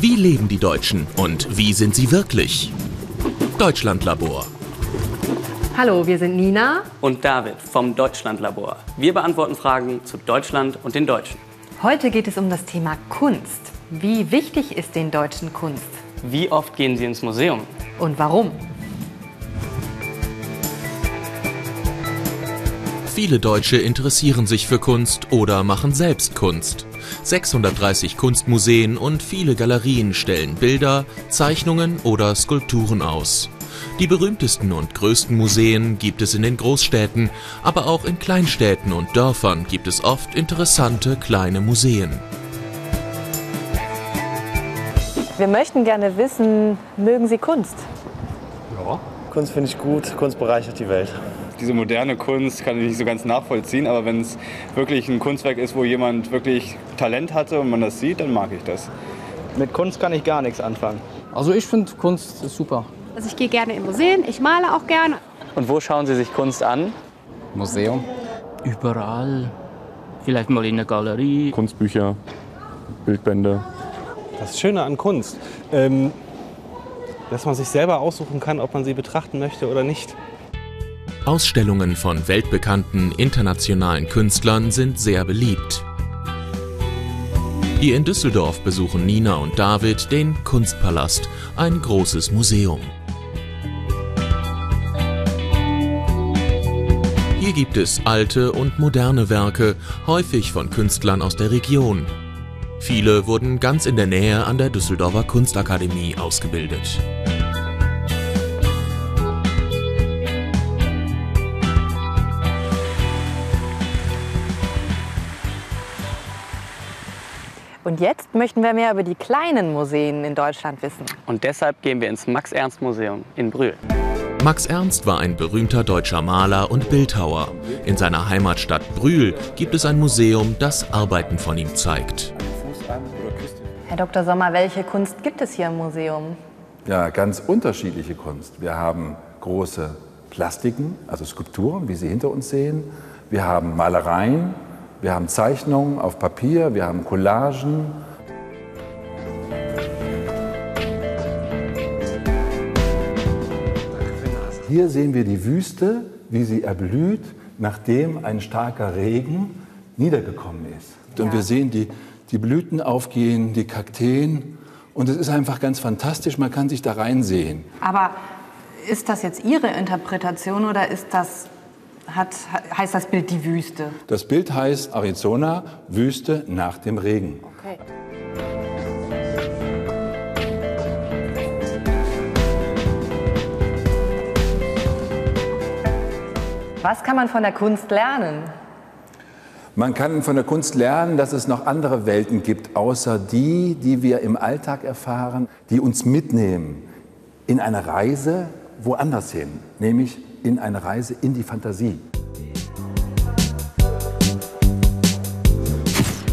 Wie leben die Deutschen und wie sind sie wirklich? Deutschlandlabor. Hallo, wir sind Nina und David vom Deutschlandlabor. Wir beantworten Fragen zu Deutschland und den Deutschen. Heute geht es um das Thema Kunst. Wie wichtig ist den Deutschen Kunst? Wie oft gehen sie ins Museum? Und warum? Viele Deutsche interessieren sich für Kunst oder machen selbst Kunst. 630 Kunstmuseen und viele Galerien stellen Bilder, Zeichnungen oder Skulpturen aus. Die berühmtesten und größten Museen gibt es in den Großstädten, aber auch in Kleinstädten und Dörfern gibt es oft interessante kleine Museen. Wir möchten gerne wissen, mögen Sie Kunst? Ja. Kunst finde ich gut, Kunst bereichert die Welt. Diese moderne Kunst kann ich nicht so ganz nachvollziehen, aber wenn es wirklich ein Kunstwerk ist, wo jemand wirklich Talent hatte und man das sieht, dann mag ich das. Mit Kunst kann ich gar nichts anfangen. Also ich finde Kunst ist super. Also ich gehe gerne in Museen, ich male auch gerne. Und wo schauen Sie sich Kunst an? Museum. Überall. Vielleicht mal in der Galerie. Kunstbücher, Bildbände. Das Schöne an Kunst, ähm, dass man sich selber aussuchen kann, ob man sie betrachten möchte oder nicht. Ausstellungen von weltbekannten internationalen Künstlern sind sehr beliebt. Hier in Düsseldorf besuchen Nina und David den Kunstpalast, ein großes Museum. Hier gibt es alte und moderne Werke, häufig von Künstlern aus der Region. Viele wurden ganz in der Nähe an der Düsseldorfer Kunstakademie ausgebildet. Und jetzt möchten wir mehr über die kleinen Museen in Deutschland wissen. Und deshalb gehen wir ins Max-Ernst-Museum in Brühl. Max Ernst war ein berühmter deutscher Maler und Bildhauer. In seiner Heimatstadt Brühl gibt es ein Museum, das Arbeiten von ihm zeigt. Herr Dr. Sommer, welche Kunst gibt es hier im Museum? Ja, ganz unterschiedliche Kunst. Wir haben große Plastiken, also Skulpturen, wie Sie hinter uns sehen. Wir haben Malereien, wir haben Zeichnungen auf Papier, wir haben Collagen. Hier sehen wir die Wüste, wie sie erblüht, nachdem ein starker Regen niedergekommen ist. Und wir sehen die, die Blüten aufgehen, die Kakteen. Und es ist einfach ganz fantastisch, man kann sich da reinsehen. Aber ist das jetzt Ihre Interpretation oder ist das hat, heißt das Bild die Wüste? Das Bild heißt Arizona, Wüste nach dem Regen. Okay. Was kann man von der Kunst lernen? Man kann von der Kunst lernen, dass es noch andere Welten gibt, außer die, die wir im Alltag erfahren, die uns mitnehmen in eine Reise woanders hin, nämlich in eine Reise in die Fantasie.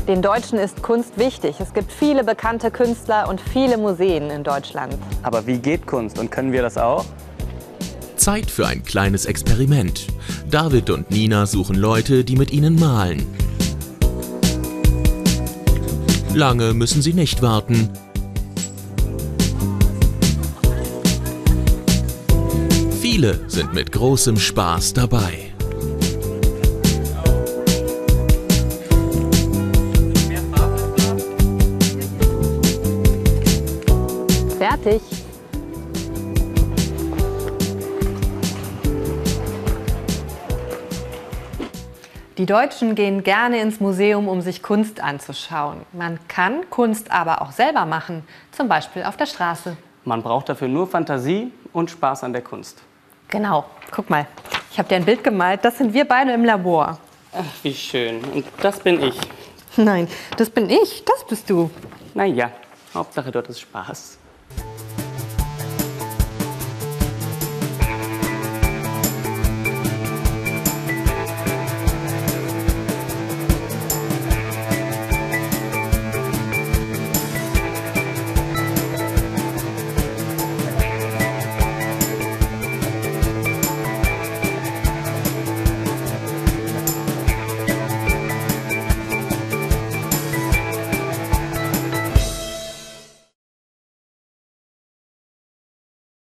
Den Deutschen ist Kunst wichtig. Es gibt viele bekannte Künstler und viele Museen in Deutschland. Aber wie geht Kunst und können wir das auch? Zeit für ein kleines Experiment. David und Nina suchen Leute, die mit ihnen malen. Lange müssen sie nicht warten. Viele sind mit großem Spaß dabei. Fertig. Die Deutschen gehen gerne ins Museum, um sich Kunst anzuschauen. Man kann Kunst aber auch selber machen, zum Beispiel auf der Straße. Man braucht dafür nur Fantasie und Spaß an der Kunst. Genau, guck mal. Ich habe dir ein Bild gemalt, das sind wir beide im Labor. Ach, wie schön. Und das bin ich. Nein, das bin ich, das bist du. Naja, Hauptsache dort ist Spaß.